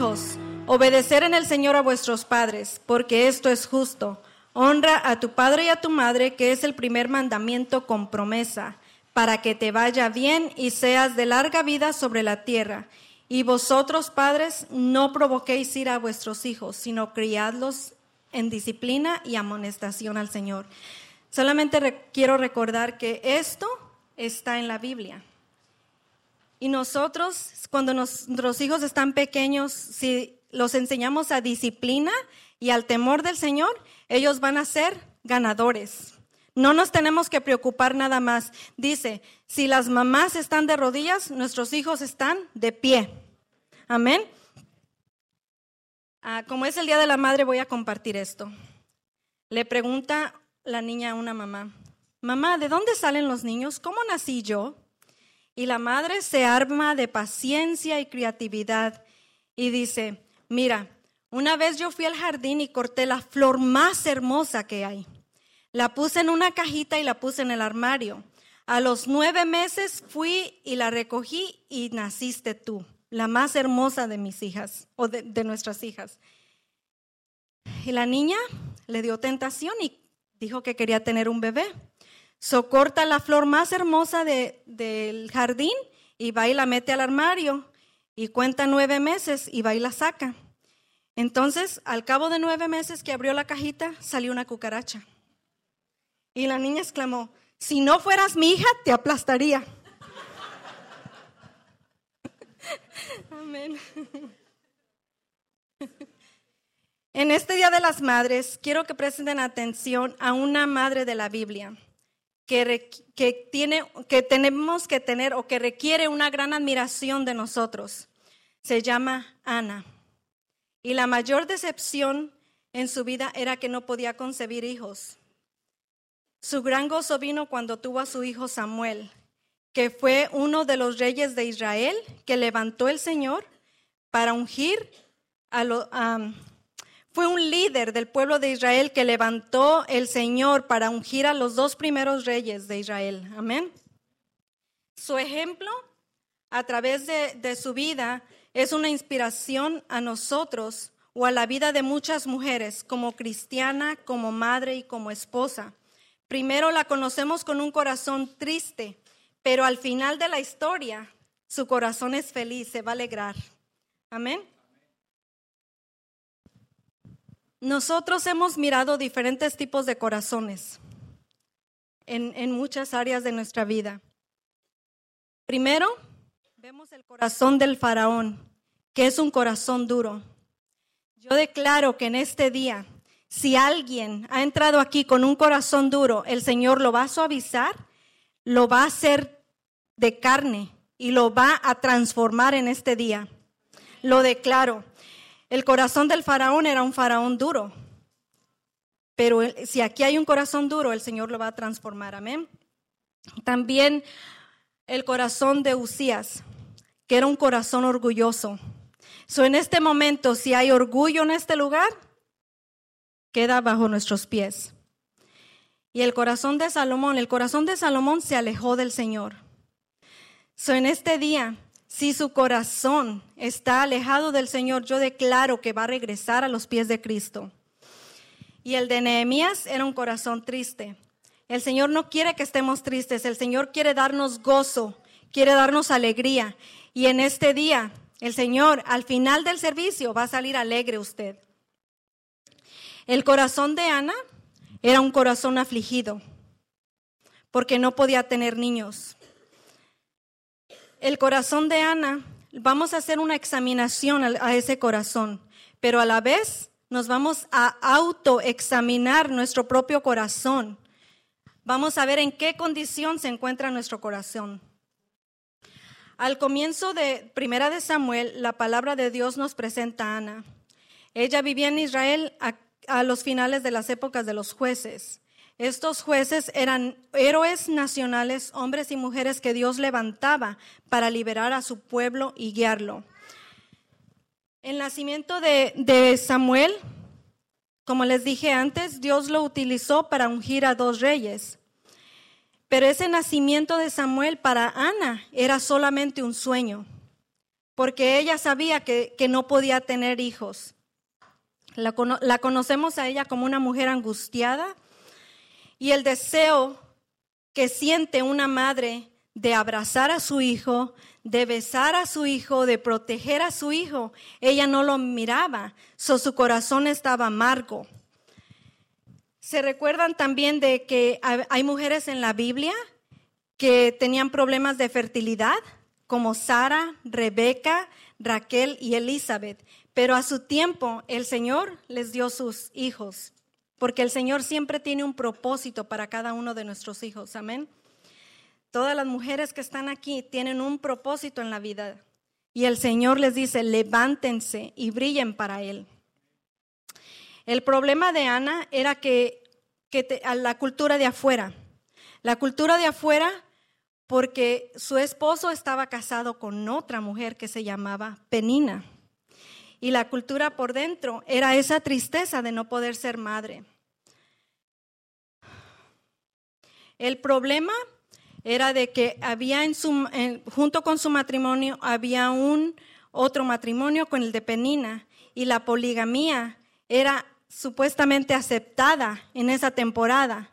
hijos, obedecer en el Señor a vuestros padres, porque esto es justo. Honra a tu padre y a tu madre, que es el primer mandamiento con promesa, para que te vaya bien y seas de larga vida sobre la tierra. Y vosotros, padres, no provoquéis ir a vuestros hijos, sino criadlos en disciplina y amonestación al Señor. Solamente quiero recordar que esto está en la Biblia. Y nosotros, cuando nuestros hijos están pequeños, si los enseñamos a disciplina y al temor del Señor, ellos van a ser ganadores. No nos tenemos que preocupar nada más. Dice, si las mamás están de rodillas, nuestros hijos están de pie. Amén. Ah, como es el Día de la Madre, voy a compartir esto. Le pregunta la niña a una mamá, mamá, ¿de dónde salen los niños? ¿Cómo nací yo? Y la madre se arma de paciencia y creatividad y dice, mira, una vez yo fui al jardín y corté la flor más hermosa que hay. La puse en una cajita y la puse en el armario. A los nueve meses fui y la recogí y naciste tú, la más hermosa de mis hijas o de, nuestras hijas. Y la niña le dio tentación y dijo que quería tener un bebé. Socorta la flor más hermosa del jardín y va y la mete al armario y cuenta nueve meses y va y la saca. Entonces, al cabo de nueve meses que abrió la cajita, salió una cucaracha. Y la niña exclamó, si no fueras mi hija, te aplastaría. Amén. En este Día de las Madres, quiero que presten atención a una madre de la Biblia que, tiene, que tenemos que tener o que requiere una gran admiración de nosotros. Se llama Ana. Y la mayor decepción en su vida era que no podía concebir hijos. Su gran gozo vino cuando tuvo a su hijo Samuel, que fue uno de los reyes de Israel que levantó el Señor para ungir a, los fue un líder del pueblo de Israel que levantó el Señor para ungir a los dos primeros reyes de Israel. Amén. Su ejemplo a través de, de su vida es una inspiración a nosotros o a la vida de muchas mujeres como cristiana, como madre y como esposa. Primero la conocemos con un corazón triste, pero al final de la historia su corazón es feliz, se va a alegrar. Amén. Nosotros hemos mirado diferentes tipos de corazones en, muchas áreas de nuestra vida. Primero, vemos el corazón del faraón, que es un corazón duro. Yo declaro que en este día, si alguien ha entrado aquí con un corazón duro, el Señor lo va a suavizar, lo va a hacer de carne y lo va a transformar en este día. Lo declaro. El corazón del faraón era un faraón duro. Pero si aquí hay un corazón duro, el Señor lo va a transformar. Amén. También el corazón de Usías, que era un corazón orgulloso. So, en este momento, si hay orgullo en este lugar, queda bajo nuestros pies. Y el corazón de Salomón, el corazón de Salomón se alejó del Señor. So, en este día, si su corazón está alejado del Señor, yo declaro que va a regresar a los pies de Cristo. Y el de Nehemías era un corazón triste. El Señor no quiere que estemos tristes, el Señor quiere darnos gozo, quiere darnos alegría. Y en este día, el Señor, al final del servicio, va a salir alegre usted. El corazón de Ana era un corazón afligido, porque no podía tener niños el corazón de Ana, vamos a hacer una examinación a ese corazón, pero a la vez nos vamos a autoexaminar nuestro propio corazón. Vamos a ver en qué condición se encuentra nuestro corazón. Al comienzo de Primera de Samuel, la palabra de Dios nos presenta a Ana. Ella vivía en Israel a, a los finales de las épocas de los jueces. Estos jueces eran héroes nacionales, hombres y mujeres que Dios levantaba para liberar a su pueblo y guiarlo. El nacimiento de, Samuel, como les dije antes, Dios lo utilizó para ungir a dos reyes. Pero ese nacimiento de Samuel para Ana era solamente un sueño, porque ella sabía que, no podía tener hijos. La, la conocemos a ella como una mujer angustiada y el deseo que siente una madre de abrazar a su hijo, de besar a su hijo, de proteger a su hijo, ella no lo miraba, su corazón estaba amargo. Se recuerdan también de que hay mujeres en la Biblia que tenían problemas de fertilidad, como Sara, Rebeca, Raquel y Elizabeth, pero a su tiempo el Señor les dio sus hijos, porque el Señor siempre tiene un propósito para cada uno de nuestros hijos. Amén. Todas las mujeres que están aquí tienen un propósito en la vida y el Señor les dice, levántense y brillen para Él. El problema de Ana era que, a la cultura de afuera, la cultura de afuera porque su esposo estaba casado con otra mujer que se llamaba Penina. Y la cultura por dentro era esa tristeza de no poder ser madre. El problema era de que había junto con su matrimonio, había un otro matrimonio con el de Penina y la poligamía era supuestamente aceptada en esa temporada,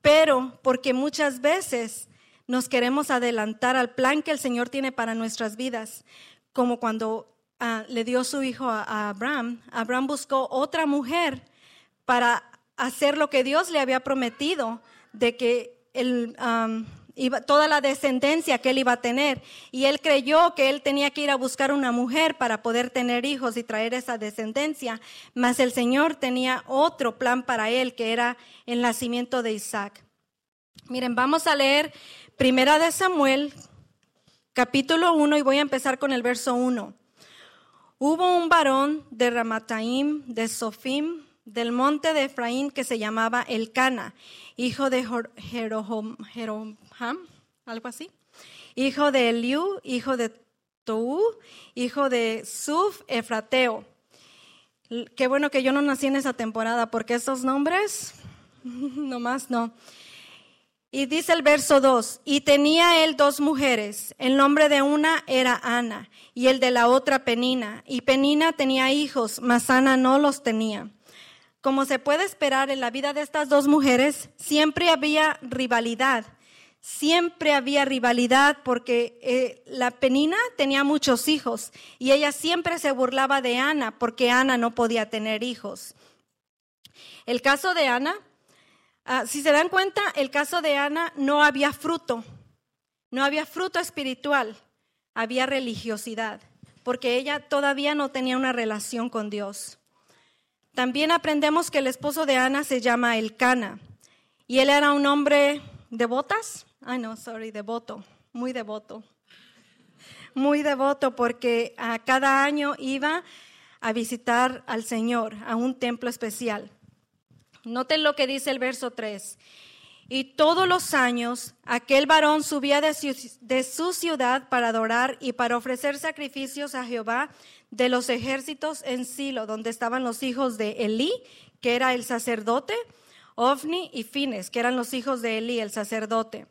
pero porque muchas veces nos queremos adelantar al plan que el Señor tiene para nuestras vidas, como cuando ah, le dio su hijo a, Abraham, Abraham buscó otra mujer para hacer lo que Dios le había prometido, de que el toda la descendencia que él iba a tener. Y él creyó que él tenía que ir a buscar una mujer para poder tener hijos y traer esa descendencia. Mas el Señor tenía otro plan para él, que era el nacimiento de Isaac. Miren, vamos a leer Primera de Samuel, capítulo 1, y voy a empezar con el verso 1. Hubo un varón de Ramataim, de Sofim, del monte de Efraín, que se llamaba Elcana, hijo de Jeroham, algo así. Hijo de Eliú, hijo de Tou, hijo de Suf, Efrateo. Qué bueno que yo no nací en esa temporada, porque esos nombres, nomás no. Y dice el verso 2, y tenía él dos mujeres, el nombre de una era Ana y el de la otra Penina, y Penina tenía hijos, mas Ana no los tenía. Como se puede esperar en la vida de estas dos mujeres, siempre había rivalidad siempre había rivalidad porque eh, la Penina tenía muchos hijos y ella siempre se burlaba de Ana porque Ana no podía tener hijos. El caso de Ana, ah, si se dan cuenta, el caso de Ana no había fruto, no había fruto espiritual, había religiosidad, porque ella todavía no tenía una relación con Dios. También aprendemos que el esposo de Ana se llama Elcana y él era un hombre de botas, no, sorry, devoto, muy devoto. Muy devoto porque a cada año iba a visitar al Señor a un templo especial. Noten lo que dice el verso 3. Y todos los años aquel varón subía de su, de su, ciudad para adorar y para ofrecer sacrificios a Jehová de los ejércitos en Silo, donde estaban los hijos de Elí, que era el sacerdote, Ofni y Fines, que eran los hijos de Elí, el sacerdote.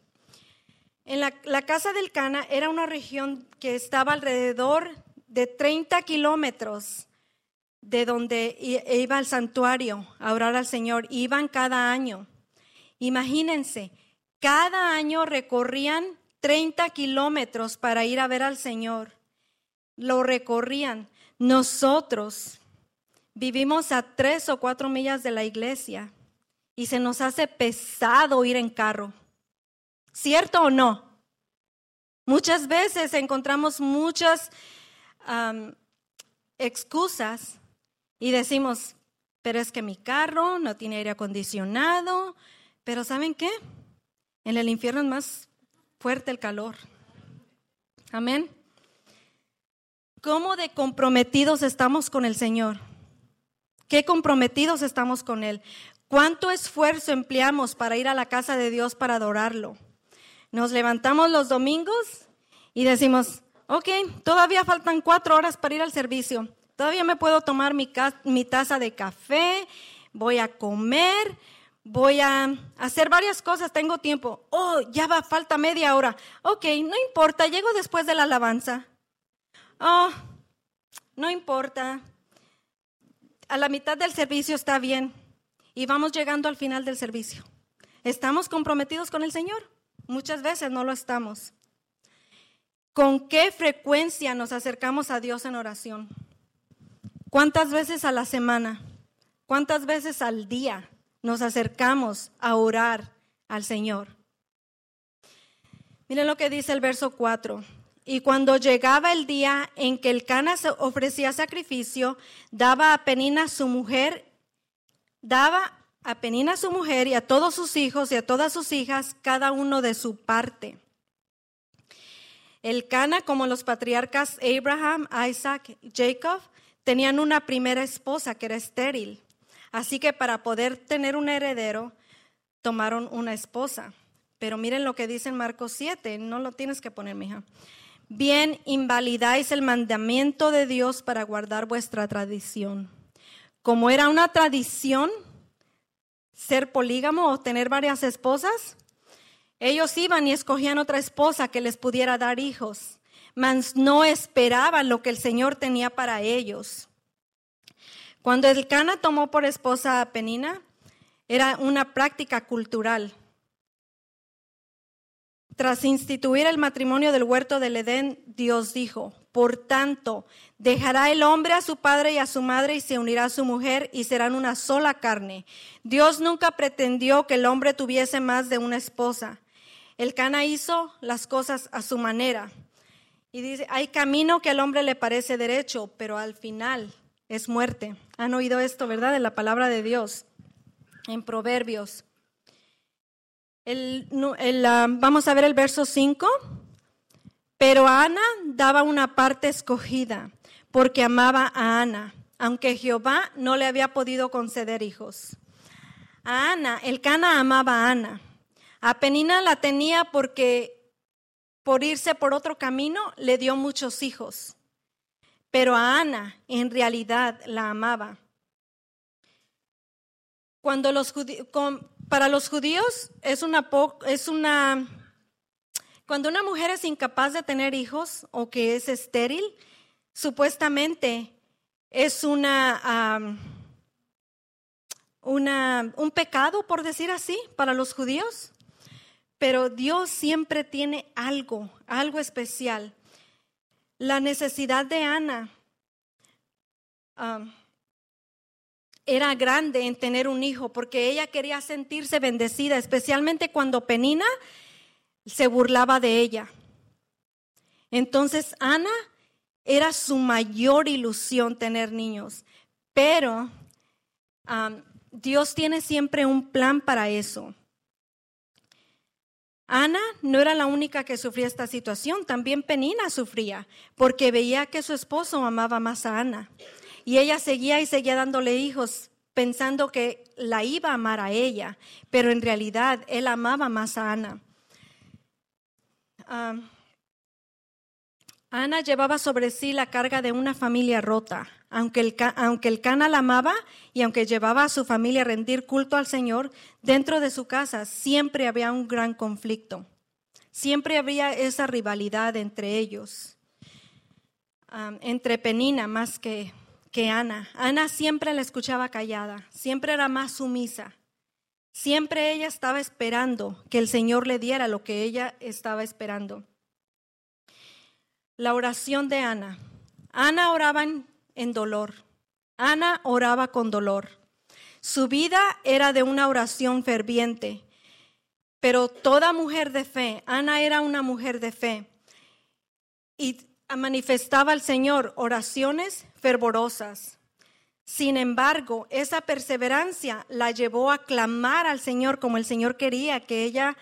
En la, casa del Cana era una región que estaba alrededor de 30 kilómetros de donde iba al santuario a orar al Señor. Iban cada año. Imagínense, cada año recorrían 30 kilómetros para ir a ver al Señor. Lo recorrían. Nosotros vivimos a tres o cuatro millas de la iglesia y se nos hace pesado ir en carro. ¿Cierto o no? Muchas veces encontramos muchas excusas y decimos, pero es que mi carro no tiene aire acondicionado, pero ¿saben qué? En el infierno es más fuerte el calor. Amén. ¿Cómo de comprometidos estamos con el Señor? ¿Qué comprometidos estamos con Él? ¿Cuánto esfuerzo empleamos para ir a la casa de Dios para adorarlo? Nos levantamos los domingos y decimos, ok, todavía faltan cuatro horas para ir al servicio. Todavía me puedo tomar mi, mi taza de café, voy a comer, voy a hacer varias cosas, tengo tiempo. Oh, ya va, falta media hora. Ok, no importa, llego después de la alabanza. Oh, no importa, a la mitad del servicio está bien y vamos llegando al final del servicio. ¿Estamos comprometidos con el Señor? Muchas veces no lo estamos. ¿Con qué frecuencia nos acercamos a Dios en oración? ¿Cuántas veces a la semana? ¿Cuántas veces al día nos acercamos a orar al Señor? Miren lo que dice el verso 4. Y cuando llegaba el día en que el Cana ofrecía sacrificio, daba a Penina su mujer, daba a Penina su mujer y a todos sus hijos y a todas sus hijas, cada uno de su parte. El Cana, como los patriarcas Abraham, Isaac, Jacob, tenían una primera esposa que era estéril. Así que para poder tener un heredero, tomaron una esposa. Pero miren lo que dice en Marcos 7, no lo tienes que poner, mija bien invalidáis el mandamiento de Dios para guardar vuestra tradición. Como era una tradición ser polígamo o tener varias esposas, ellos iban y escogían otra esposa que les pudiera dar hijos, mas no esperaban lo que el Señor tenía para ellos. Cuando el Cana tomó por esposa a Penina, era una práctica cultural. Tras instituir el matrimonio del huerto del Edén, Dios dijo, por tanto, dejará el hombre a su padre y a su madre y se unirá a su mujer y serán una sola carne. Dios nunca pretendió que el hombre tuviese más de una esposa. El Cana hizo las cosas a su manera. Y dice, hay camino que al hombre le parece derecho, pero al final es muerte. Han oído esto, ¿verdad? De la palabra de Dios en Proverbios. El, vamos a ver el verso 5. Pero Ana daba una parte escogida porque amaba a Ana, aunque Jehová no le había podido conceder hijos. A Ana, el Cana amaba a Ana. A Penina la tenía porque por irse por otro camino le dio muchos hijos. Pero a Ana en realidad la amaba. Cuando los para los judíos es una, es una, cuando una mujer es incapaz de tener hijos o que es estéril, supuestamente es una, una, un pecado, por decir así, para los judíos. Pero Dios siempre tiene algo, algo especial. La necesidad de Ana era grande en tener un hijo porque ella quería sentirse bendecida, especialmente cuando Penina se burlaba de ella. Entonces Ana era su mayor ilusión tener niños, pero Dios tiene siempre un plan para eso. Ana no era la única que sufría esta situación, también Penina sufría, porque veía que su esposo amaba más a Ana. Y ella seguía y seguía dándole hijos, pensando que la iba a amar a ella, pero en realidad él amaba más a Ana. Ana llevaba sobre sí la carga de una familia rota. Aunque el, aunque el Cana la amaba y aunque llevaba a su familia a rendir culto al Señor, dentro de su casa siempre había un gran conflicto. Siempre había esa rivalidad entre ellos, entre Penina más que que Ana. Ana siempre la escuchaba callada, siempre era más sumisa. Siempre ella estaba esperando que el Señor le diera lo que ella estaba esperando. La oración de Ana. Ana oraba en, dolor. Ana oraba con dolor. Su vida era de una oración ferviente. Pero toda mujer de fe, Ana era una mujer de fe. Y manifestaba al Señor oraciones fervorosas. Sin embargo, esa perseverancia la llevó a clamar al Señor como el Señor quería que ella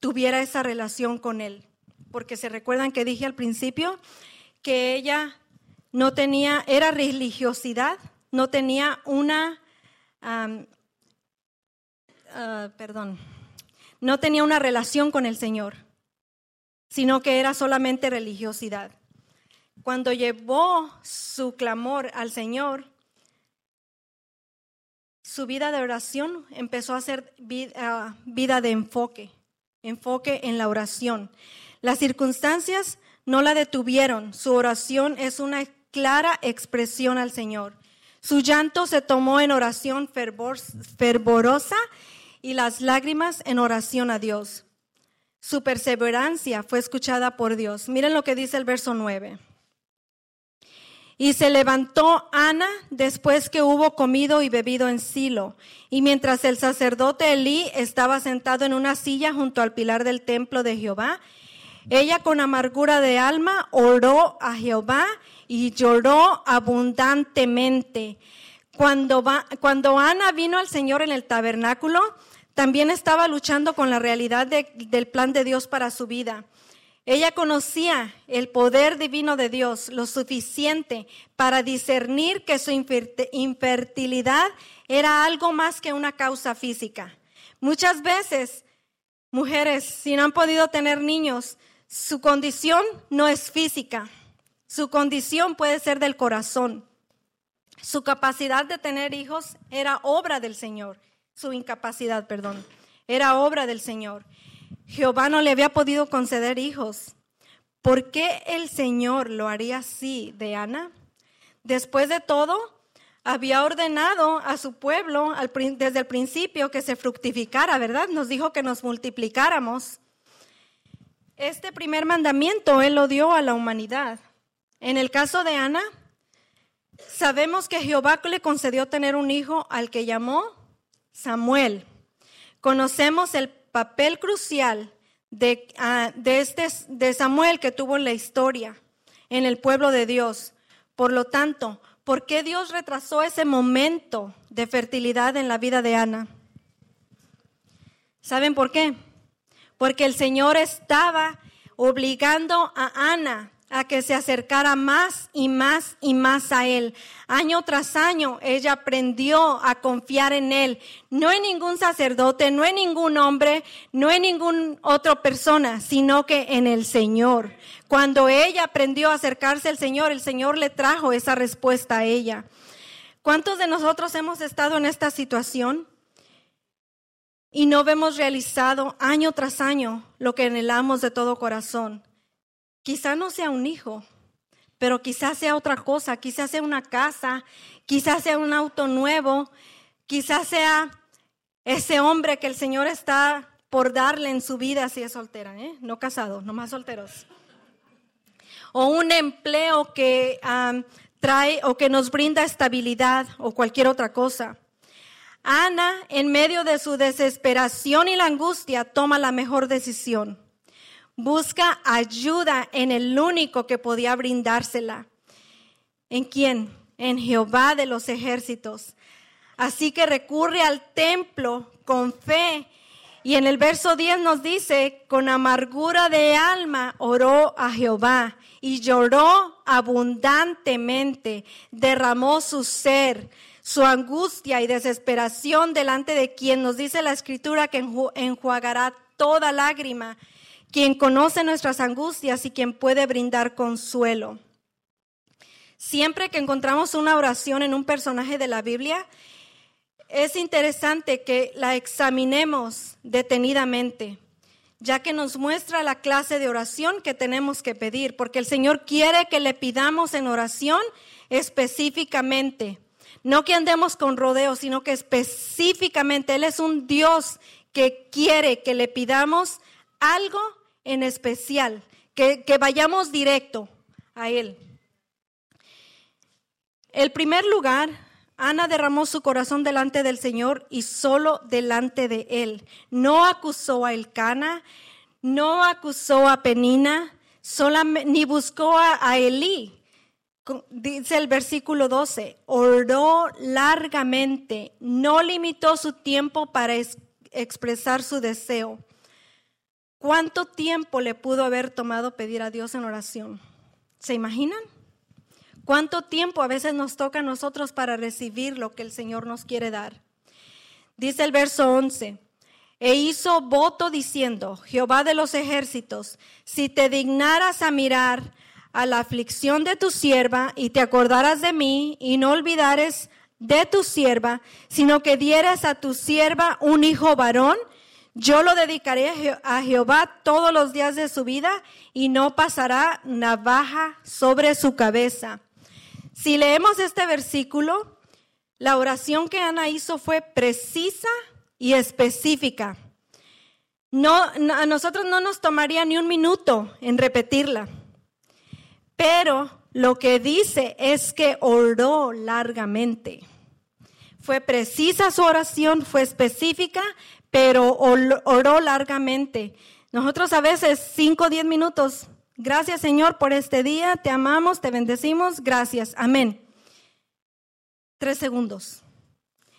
tuviera esa relación con Él. Porque se recuerdan que dije al principio que ella no tenía, era religiosidad, no tenía una, ah, perdón, no tenía una relación con el Señor, sino que era solamente religiosidad. Cuando llevó su clamor al Señor, su vida de oración empezó a ser vida, de enfoque, enfoque en la oración. Las circunstancias no la detuvieron. Su oración es una clara expresión al Señor. Su llanto se tomó en oración fervorosa y las lágrimas en oración a Dios. Su perseverancia fue escuchada por Dios. Miren lo que dice el verso 9. Y se levantó Ana después que hubo comido y bebido en Silo. Y mientras el sacerdote Elí estaba sentado en una silla junto al pilar del templo de Jehová, ella con amargura de alma oró a Jehová y lloró abundantemente. Cuando, cuando Ana vino al Señor en el tabernáculo, también estaba luchando con la realidad del plan de Dios para su vida. Ella conocía el poder divino de Dios lo suficiente para discernir que su infertilidad era algo más que una causa física. Muchas veces, mujeres, si no han podido tener niños, su condición no es física, su condición puede ser del corazón. Su capacidad de tener hijos era obra del Señor, su incapacidad, perdón, era obra del Señor. Jehová no le había podido conceder hijos. ¿Por qué el Señor lo haría así de Ana? Después de todo, había ordenado a su pueblo desde el principio que se fructificara, ¿verdad? Nos dijo que nos multiplicáramos. Este primer mandamiento Él lo dio a la humanidad. En el caso de Ana, sabemos que Jehová le concedió tener un hijo al que llamó Samuel. Conocemos el papel crucial de, ah, de, este, de Samuel que tuvo en la historia en el pueblo de Dios. Por lo tanto, ¿por qué Dios retrasó ese momento de fertilidad en la vida de Ana? ¿Saben por qué? porque el Señor estaba obligando a Ana a que se acercara más y más y más a Él. Año tras año ella aprendió a confiar en Él, no en ningún sacerdote, no en ningún hombre, no en ninguna otra persona, sino que en el Señor. Cuando ella aprendió a acercarse al Señor, el Señor le trajo esa respuesta a ella. ¿Cuántos de nosotros hemos estado en esta situación? y no vemos realizado año tras año lo que anhelamos de todo corazón. Quizá no sea un hijo, pero quizás sea otra cosa, quizás sea una casa, quizás sea un auto nuevo, quizás sea ese hombre que el Señor está por darle en su vida si es soltera, ¿eh? no casado, no más solteros. O un empleo que trae o que nos brinda estabilidad o cualquier otra cosa. Ana, en medio de su desesperación y la angustia, toma la mejor decisión. Busca ayuda en el único que podía brindársela. ¿En quién? En Jehová de los ejércitos. Así que recurre al templo con fe. Y en el verso 10 nos dice, con amargura de alma oró a Jehová y lloró abundantemente, derramó su ser su angustia y desesperación delante de quien nos dice la escritura que enjuagará toda lágrima, quien conoce nuestras angustias y quien puede brindar consuelo. Siempre que encontramos una oración en un personaje de la Biblia, es interesante que la examinemos detenidamente, ya que nos muestra la clase de oración que tenemos que pedir, porque el Señor quiere que le pidamos en oración específicamente. No que andemos con rodeos, sino que específicamente Él es un Dios que quiere que le pidamos algo en especial, que, que vayamos directo a Él. El primer lugar, Ana derramó su corazón delante del Señor y solo delante de Él. No acusó a Elcana, no acusó a Penina, ni buscó a, a Elí, dice el versículo 12, oró largamente, no limitó su tiempo para expresar su deseo. ¿Cuánto tiempo le pudo haber tomado pedir a Dios en oración? ¿Se imaginan? ¿Cuánto tiempo a veces nos toca a nosotros para recibir lo que el Señor nos quiere dar? Dice el verso 11, e hizo voto diciendo, Jehová de los ejércitos, si te dignaras a mirar a la aflicción de tu sierva y te acordarás de mí y no olvidares de tu sierva, sino que dieras a tu sierva un hijo varón, Yo lo dedicaré a Jehová todos los días de su vida y no pasará navaja sobre su cabeza. Si leemos este versículo, la oración que Ana hizo fue precisa y específica. No, a nosotros no nos tomaría ni un minuto en repetirla. Pero lo que dice es que oró largamente. Fue precisa su oración, fue específica, pero oró largamente. Nosotros a veces 5 o 10 minutos. Gracias Señor por este día, te amamos, te bendecimos, gracias, amén. Tres segundos.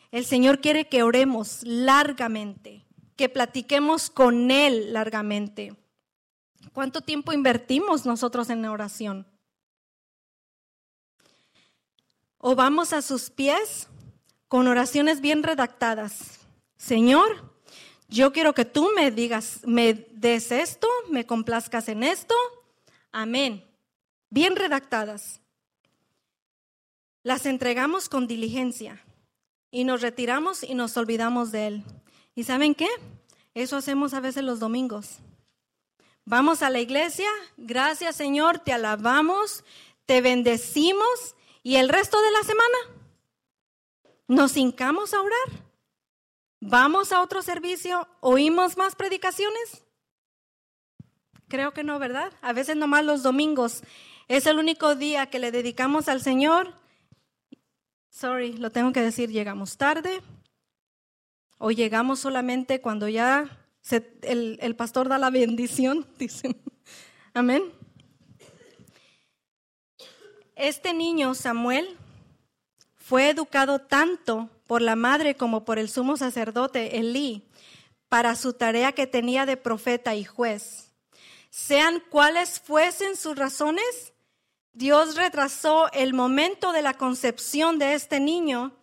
El Señor quiere que oremos largamente, que platiquemos con Él largamente. ¿Cuánto tiempo invertimos nosotros en la oración? O vamos a sus pies con oraciones bien redactadas. Señor, yo quiero que tú me digas, me des esto, me complazcas en esto. Amén. Bien redactadas. Las entregamos con diligencia y nos retiramos y nos olvidamos de Él. ¿Y saben qué? Eso hacemos a veces los domingos. Vamos a la iglesia, gracias Señor, te alabamos, te bendecimos y el resto de la semana nos hincamos a orar. ¿Vamos a otro servicio? ¿Oímos más predicaciones? Creo que no, ¿verdad? A veces nomás los domingos es el único día que le dedicamos al Señor. Sorry, lo tengo que decir, llegamos tarde o llegamos solamente cuando ya el, el pastor da la bendición, dicen. Amén. Este niño, Samuel, fue educado tanto por la madre como por el sumo sacerdote Elí para su tarea que tenía de profeta y juez. Sean cuales fuesen sus razones, Dios retrasó el momento de la concepción de este niño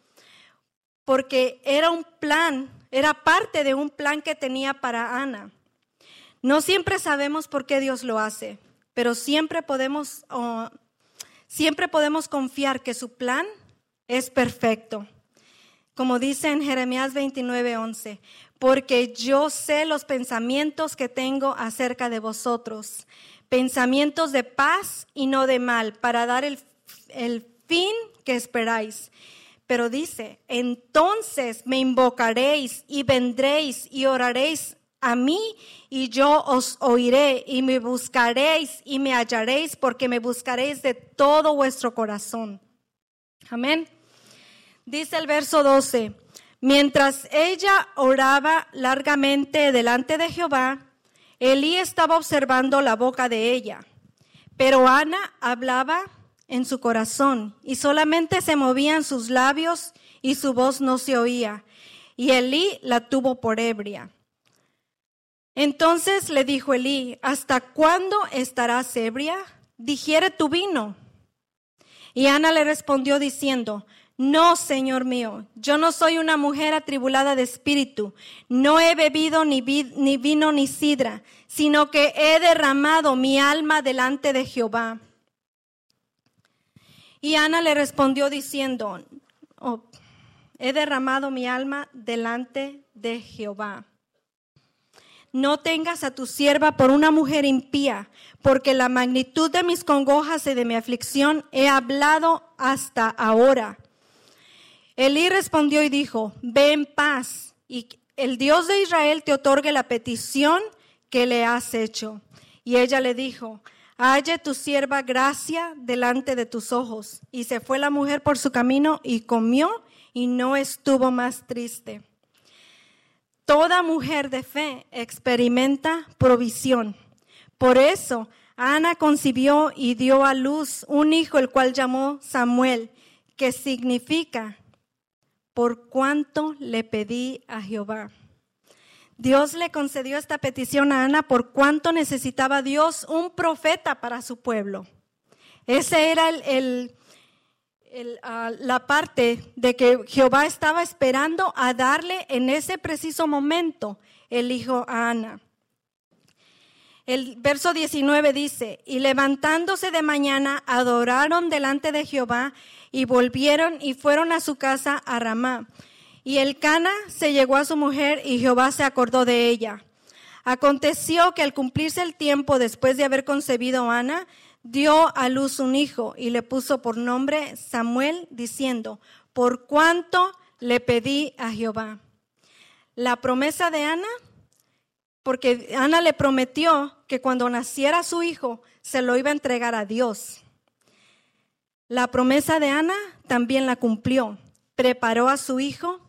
porque era un plan, era parte de un plan que tenía para Ana. No siempre sabemos por qué Dios lo hace, pero siempre podemos, siempre podemos confiar que su plan es perfecto. Como dice en Jeremías 29, 11, porque yo sé los pensamientos que tengo acerca de vosotros, pensamientos de paz y no de mal, para dar el, el fin que esperáis. Pero dice, entonces me invocaréis y vendréis y oraréis a mí y yo os oiré y me buscaréis y me hallaréis porque me buscaréis de todo vuestro corazón. Amén. Dice el verso 12, mientras ella oraba largamente delante de Jehová, Elí estaba observando la boca de ella, pero Ana hablaba en su corazón y solamente se movían sus labios y su voz no se oía, y Elí la tuvo por ebria. Entonces le dijo Elí, ¿hasta cuándo estarás ebria? Digiere tu vino. Y Ana le respondió diciendo, no, Señor mío, yo no soy una mujer atribulada de espíritu, no he bebido ni, ni, vino ni sidra, sino que he derramado mi alma delante de Jehová. Y Ana le respondió diciendo, oh, he derramado mi alma delante de Jehová. No tengas a tu sierva por una mujer impía, porque la magnitud de mis congojas y de mi aflicción he hablado hasta ahora. Elí respondió y dijo, ve en paz y el Dios de Israel te otorgue la petición que le has hecho. Y ella le dijo, halle tu sierva gracia delante de tus ojos. Y se fue la mujer por su camino y comió y no estuvo más triste. Toda mujer de fe experimenta provisión. Por eso Ana concibió y dio a luz un hijo, el cual llamó Samuel, que significa por cuanto le pedí a Jehová. Dios le concedió esta petición a Ana por cuanto necesitaba Dios un profeta para su pueblo. Ese era el, ah, la parte de que Jehová estaba esperando a darle en ese preciso momento el hijo a Ana. El verso 19 dice, y levantándose de mañana adoraron delante de Jehová y volvieron y fueron a su casa a Ramá. Y el Cana se llegó a su mujer y Jehová se acordó de ella. Aconteció que al cumplirse el tiempo después de haber concebido Ana, dio a luz un hijo y le puso por nombre Samuel, diciendo, por cuanto le pedí a Jehová. La promesa de Ana, porque Ana le prometió que cuando naciera su hijo se lo iba a entregar a Dios. La promesa de Ana también la cumplió. Preparó a su hijo.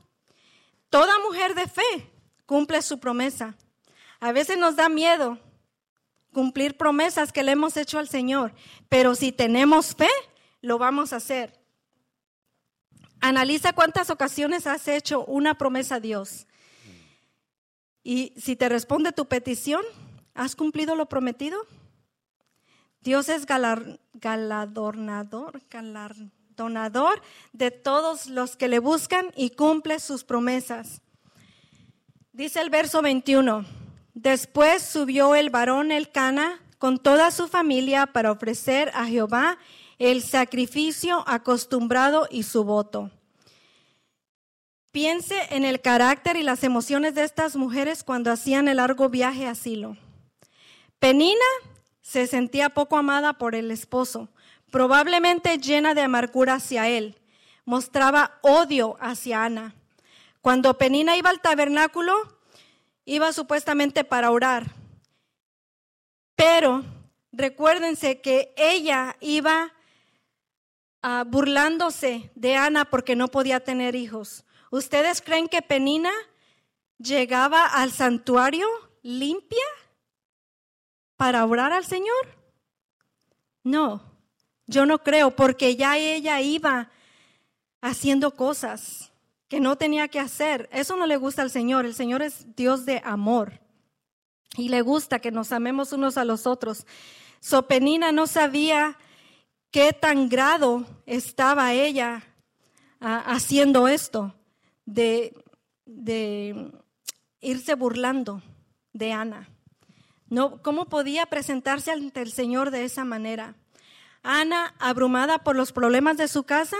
Toda mujer de fe cumple su promesa. A veces nos da miedo cumplir promesas que le hemos hecho al Señor, pero si tenemos fe, lo vamos a hacer. Analiza cuántas ocasiones has hecho una promesa a Dios. Y si te responde tu petición, ¿has cumplido lo prometido? Dios es galardonador, galardonador de todos los que le buscan y cumple sus promesas. Dice el verso 21. Después subió el varón Elcana con toda su familia para ofrecer a Jehová el sacrificio acostumbrado y su voto. Piense en el carácter y las emociones de estas mujeres cuando hacían el largo viaje a Silo. Penina se sentía poco amada por el esposo, probablemente llena de amargura hacia él. Mostraba odio hacia Ana. Cuando Penina iba al tabernáculo, iba supuestamente para orar. Pero recuérdense que ella iba ah, burlándose de Ana porque no podía tener hijos. ¿Ustedes creen que Penina llegaba al santuario limpia? Para orar al Señor? No, yo no creo, porque ya ella iba haciendo cosas que no tenía que hacer. Eso no le gusta al Señor. El Señor es Dios de amor y le gusta que nos amemos unos a los otros. Sopenina no sabía qué tan grado estaba ella ah, haciendo esto de, de irse burlando de Ana. No, ¿Cómo podía presentarse ante el Señor de esa manera? Ana, abrumada por los problemas de su casa,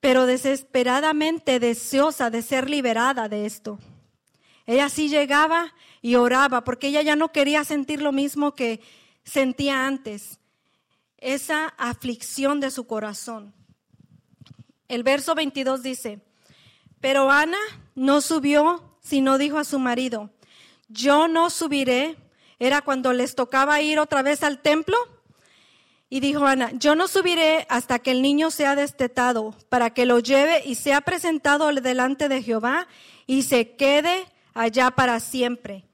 pero desesperadamente deseosa de ser liberada de esto. Ella sí llegaba y oraba porque ella ya no quería sentir lo mismo que sentía antes, esa aflicción de su corazón. El verso 22 dice, pero Ana no subió, sino dijo a su marido, yo no subiré era cuando les tocaba ir otra vez al templo. Y dijo Ana, yo no subiré hasta que el niño sea destetado, para que lo lleve y sea presentado delante de Jehová y se quede allá para siempre.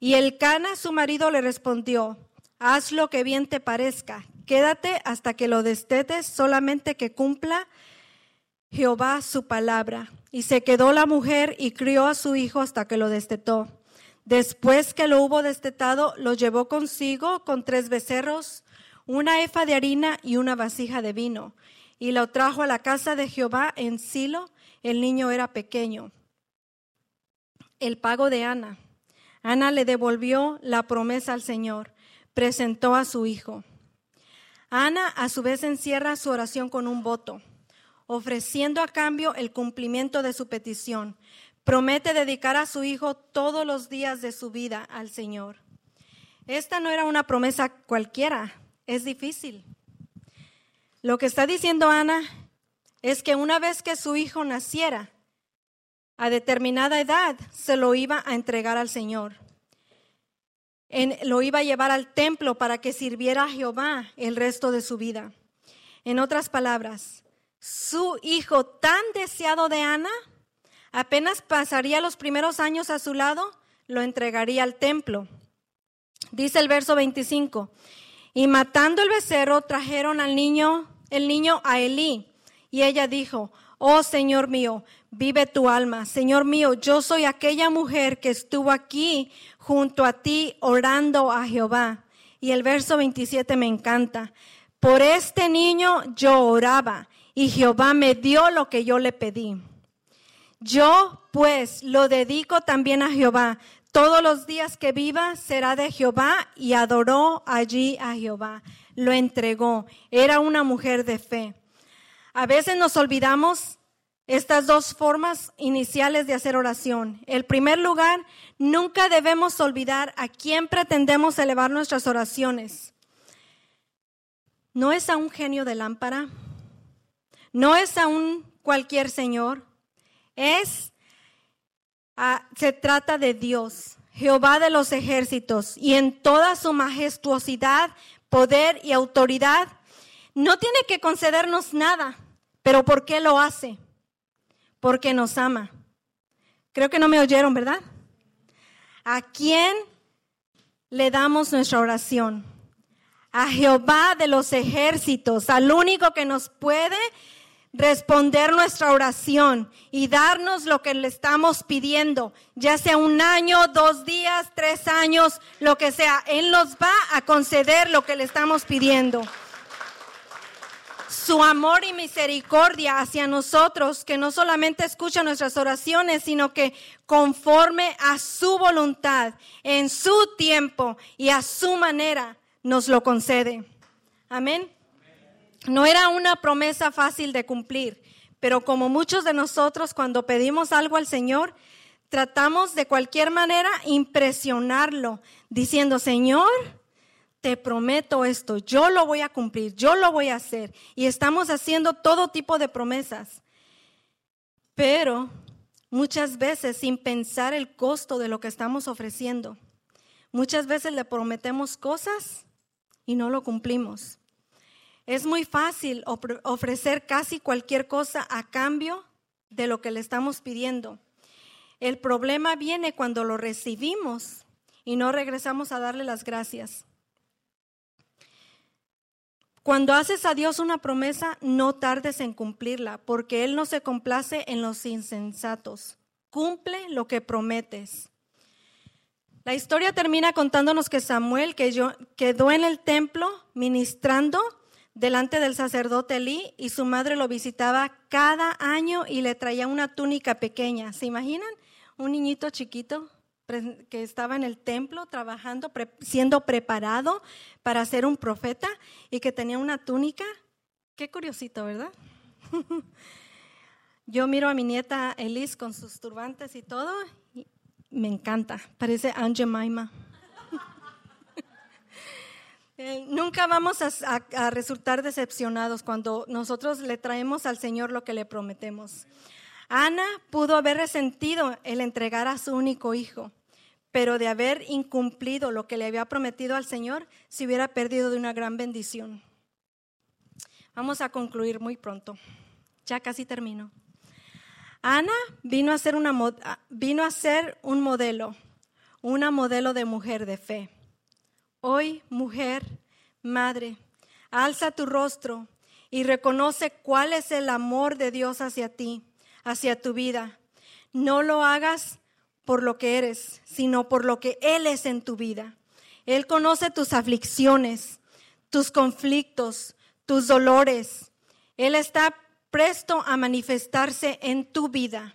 Y el Cana, su marido, le respondió, haz lo que bien te parezca, quédate hasta que lo destetes, solamente que cumpla Jehová su palabra. Y se quedó la mujer y crió a su hijo hasta que lo destetó. Después que lo hubo destetado, lo llevó consigo con tres becerros, una efa de harina y una vasija de vino, y lo trajo a la casa de Jehová en Silo. El niño era pequeño. El pago de Ana. Ana le devolvió la promesa al Señor, presentó a su hijo. Ana a su vez encierra su oración con un voto, ofreciendo a cambio el cumplimiento de su petición. Promete dedicar a su hijo todos los días de su vida al Señor. Esta no era una promesa cualquiera, es difícil. Lo que está diciendo Ana es que una vez que su hijo naciera, a determinada edad, se lo iba a entregar al Señor. lo iba a llevar al templo para que sirviera a Jehová el resto de su vida. En otras palabras, su hijo tan deseado de Ana Apenas pasaría los primeros años a su lado, lo entregaría al templo. Dice el verso 25, y matando el becerro trajeron al niño, el niño a Elí, y ella dijo, oh Señor mío, vive tu alma, Señor mío, yo soy aquella mujer que estuvo aquí junto a ti orando a Jehová. Y el verso 27 me encanta. Por este niño yo oraba y Jehová me dio lo que yo le pedí. Yo pues lo dedico también a Jehová. Todos los días que viva será de Jehová y adoró allí a Jehová. Lo entregó. Era una mujer de fe. A veces nos olvidamos estas dos formas iniciales de hacer oración. El primer lugar, nunca debemos olvidar a quién pretendemos elevar nuestras oraciones. No es a un genio de lámpara, no es a un cualquier señor, es se trata de Dios, Jehová de los ejércitos, y en toda su majestuosidad, poder y autoridad, no tiene que concedernos nada, pero ¿por qué lo hace? porque nos ama. Creo que no me oyeron, ¿verdad? ¿A quién le damos nuestra oración? A Jehová de los ejércitos, al único que nos puede responder nuestra oración y darnos lo que le estamos pidiendo, ya sea un año, dos días, tres años, lo que sea. Él nos va a conceder lo que le estamos pidiendo su amor y misericordia hacia nosotros, que no solamente escucha nuestras oraciones, sino que conforme a su voluntad, en su tiempo y a su manera, nos lo concede. Amén. No era una promesa fácil de cumplir, pero como muchos de nosotros cuando pedimos algo al Señor, tratamos de cualquier manera impresionarlo, diciendo, Señor, te prometo esto, yo lo voy a cumplir, yo lo voy a hacer. Y estamos haciendo todo tipo de promesas. Pero muchas veces sin pensar el costo de lo que estamos ofreciendo. Muchas veces le prometemos cosas y no lo cumplimos. Es muy fácil ofrecer casi cualquier cosa a cambio de lo que le estamos pidiendo. El problema viene cuando lo recibimos y no regresamos a darle las gracias. Cuando haces a Dios una promesa, no tardes en cumplirla, porque Él no se complace en los insensatos. Cumple lo que prometes. La historia termina contándonos que Samuel quedó en el templo ministrando delante del sacerdote Elí y su madre lo visitaba cada año y le traía una túnica pequeña. ¿Se imaginan? Un niñito chiquito que estaba en el templo trabajando, siendo preparado para ser un profeta y que tenía una túnica. Qué curiosito, ¿verdad? Yo miro a mi nieta Elise con sus turbantes y todo, y me encanta, parece Aunt Jemima. Eh, nunca vamos a resultar decepcionados cuando nosotros le traemos al Señor lo que le prometemos. Ana pudo haber resentido el entregar a su único hijo, pero de haber incumplido lo que le había prometido al Señor, se hubiera perdido de una gran bendición. Vamos a concluir muy pronto. Ya casi termino. Ana vino a ser, una, vino a ser un modelo, una modelo de mujer de fe. Hoy, mujer, madre, alza tu rostro y reconoce cuál es el amor de Dios hacia ti hacia tu vida. No lo hagas por lo que eres, sino por lo que Él es en tu vida. Él conoce tus aflicciones, tus conflictos, tus dolores. Él está presto a manifestarse en tu vida.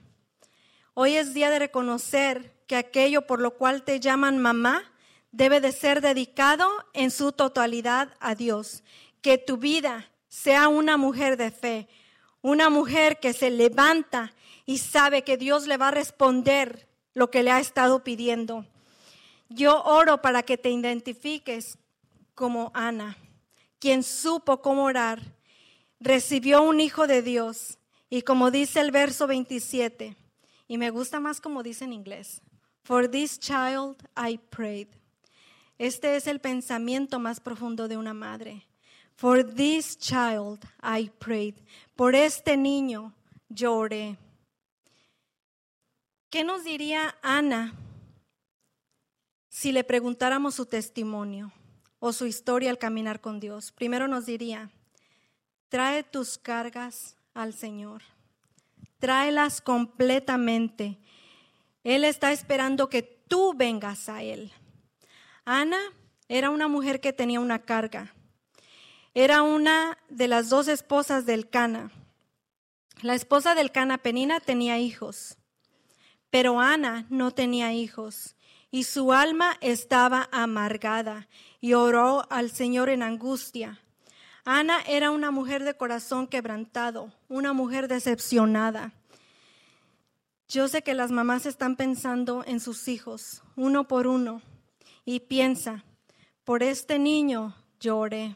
Hoy es día de reconocer que aquello por lo cual te llaman mamá debe de ser dedicado en su totalidad a Dios. Que tu vida sea una mujer de fe, una mujer que se levanta y sabe que Dios le va a responder lo que le ha estado pidiendo. Yo oro para que te identifiques como Ana, quien supo cómo orar, recibió un hijo de Dios y como dice el verso 27, y me gusta más como dice en inglés, For this child I prayed. Este es el pensamiento más profundo de una madre. For this child I prayed. Por este niño lloré. ¿Qué nos diría Ana si le preguntáramos su testimonio o su historia al caminar con Dios? Primero nos diría, trae tus cargas al Señor, tráelas completamente. Él está esperando que tú vengas a Él. Ana era una mujer que tenía una carga era una de las dos esposas del Cana. La esposa del Cana, Penina, tenía hijos, pero Ana no tenía hijos y su alma estaba amargada y oró al Señor en angustia. Ana era una mujer de corazón quebrantado, una mujer decepcionada. Yo sé que las mamás están pensando en sus hijos, uno por uno, y piensa, por este niño lloré.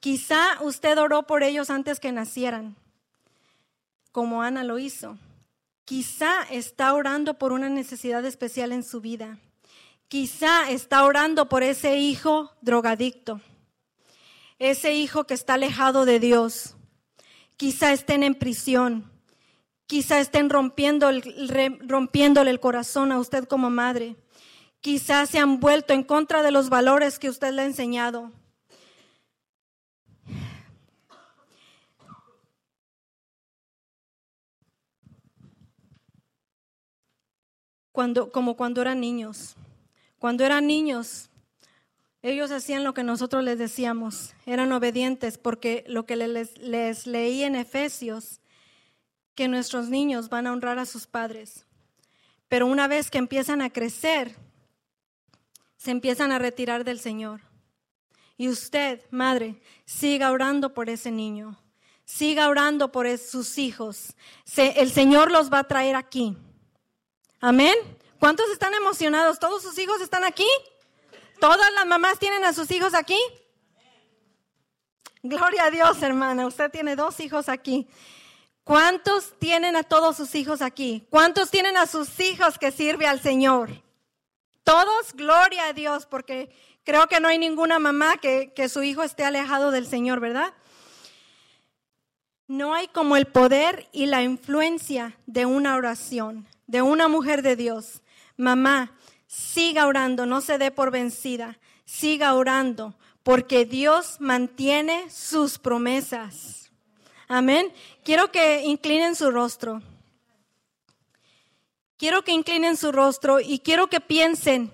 Quizá usted oró por ellos antes que nacieran, como Ana lo hizo. Quizá está orando por una necesidad especial en su vida. Quizá está orando por ese hijo drogadicto, ese hijo que está alejado de Dios. Quizá estén en prisión. Quizá estén rompiendo rompiéndole el corazón a usted como madre. Quizá se han vuelto en contra de los valores que usted le ha enseñado. Cuando, como cuando eran niños. Cuando eran niños, ellos hacían lo que nosotros les decíamos, eran obedientes porque lo que les, les leí en Efesios, que nuestros niños van a honrar a sus padres. Pero una vez que empiezan a crecer, se empiezan a retirar del Señor. Y usted, madre, siga orando por ese niño. Siga orando por sus hijos. el Señor los va a traer aquí. Amén. ¿Cuántos están emocionados? ¿Todos sus hijos están aquí? ¿Todas las mamás tienen a sus hijos aquí? Gloria a Dios, hermana. Usted tiene dos hijos aquí. ¿Cuántos tienen a todos sus hijos aquí? ¿Cuántos tienen a sus hijos que sirve al Señor? Todos, gloria a Dios, porque creo que no hay ninguna mamá que, que su hijo esté alejado del Señor, ¿verdad? No hay como el poder y la influencia de una oración, de una mujer de Dios. Mamá, siga orando, no se dé por vencida, siga orando, porque Dios mantiene sus promesas. Amén. Quiero que inclinen su rostro. Quiero que inclinen su rostro y quiero que piensen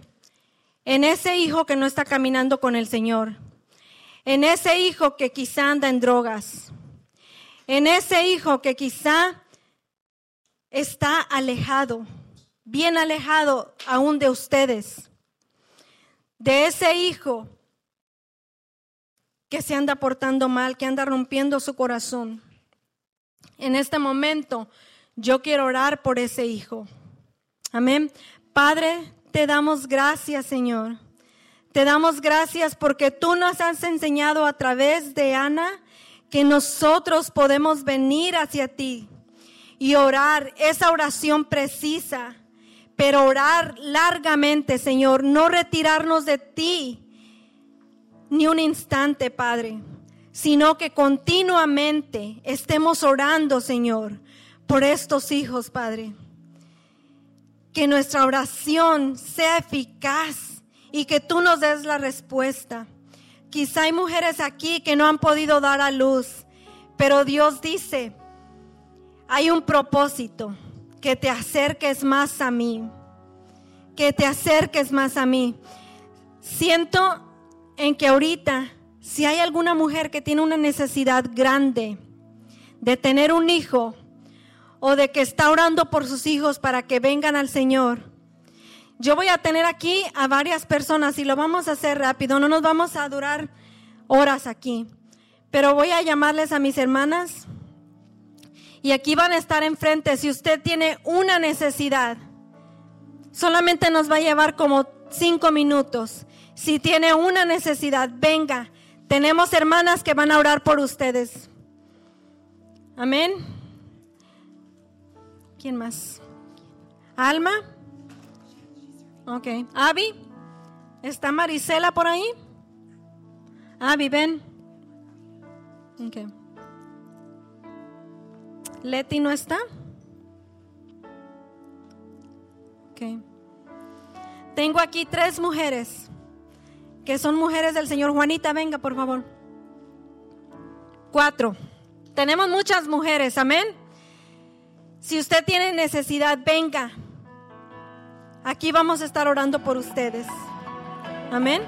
en ese hijo que no está caminando con el Señor, en ese hijo que quizá anda en drogas, en ese hijo que quizá está alejado, bien alejado aún de ustedes, de ese hijo que se anda portando mal, que anda rompiendo su corazón. En este momento yo quiero orar por ese hijo. Amén. Padre, te damos gracias, Señor. Te damos gracias porque tú nos has enseñado a través de Ana que nosotros podemos venir hacia ti y orar esa oración precisa, pero orar largamente, Señor, no retirarnos de ti ni un instante, Padre, sino que continuamente estemos orando, Señor, por estos hijos, Padre que nuestra oración sea eficaz y que tú nos des la respuesta. Quizá hay mujeres aquí que no han podido dar a luz, pero Dios dice, hay un propósito, que te acerques más a mí, que te acerques más a mí. Siento en que ahorita, si hay alguna mujer que tiene una necesidad grande de tener un hijo, o de que está orando por sus hijos para que vengan al Señor. Yo voy a tener aquí a varias personas y lo vamos a hacer rápido, no nos vamos a durar horas aquí, pero voy a llamarles a mis hermanas y aquí van a estar enfrente. Si usted tiene una necesidad, solamente nos va a llevar como cinco minutos. Si tiene una necesidad, venga. Tenemos hermanas que van a orar por ustedes. Amén. ¿Quién más? Alma. Ok. Avi. ¿Está Marisela por ahí? Avi, ven. Ok. Leti no está. Ok. Tengo aquí tres mujeres que son mujeres del Señor. Juanita, venga, por favor. Cuatro. Tenemos muchas mujeres, amén. Si usted tiene necesidad, venga. Aquí vamos a estar orando por ustedes. Amén.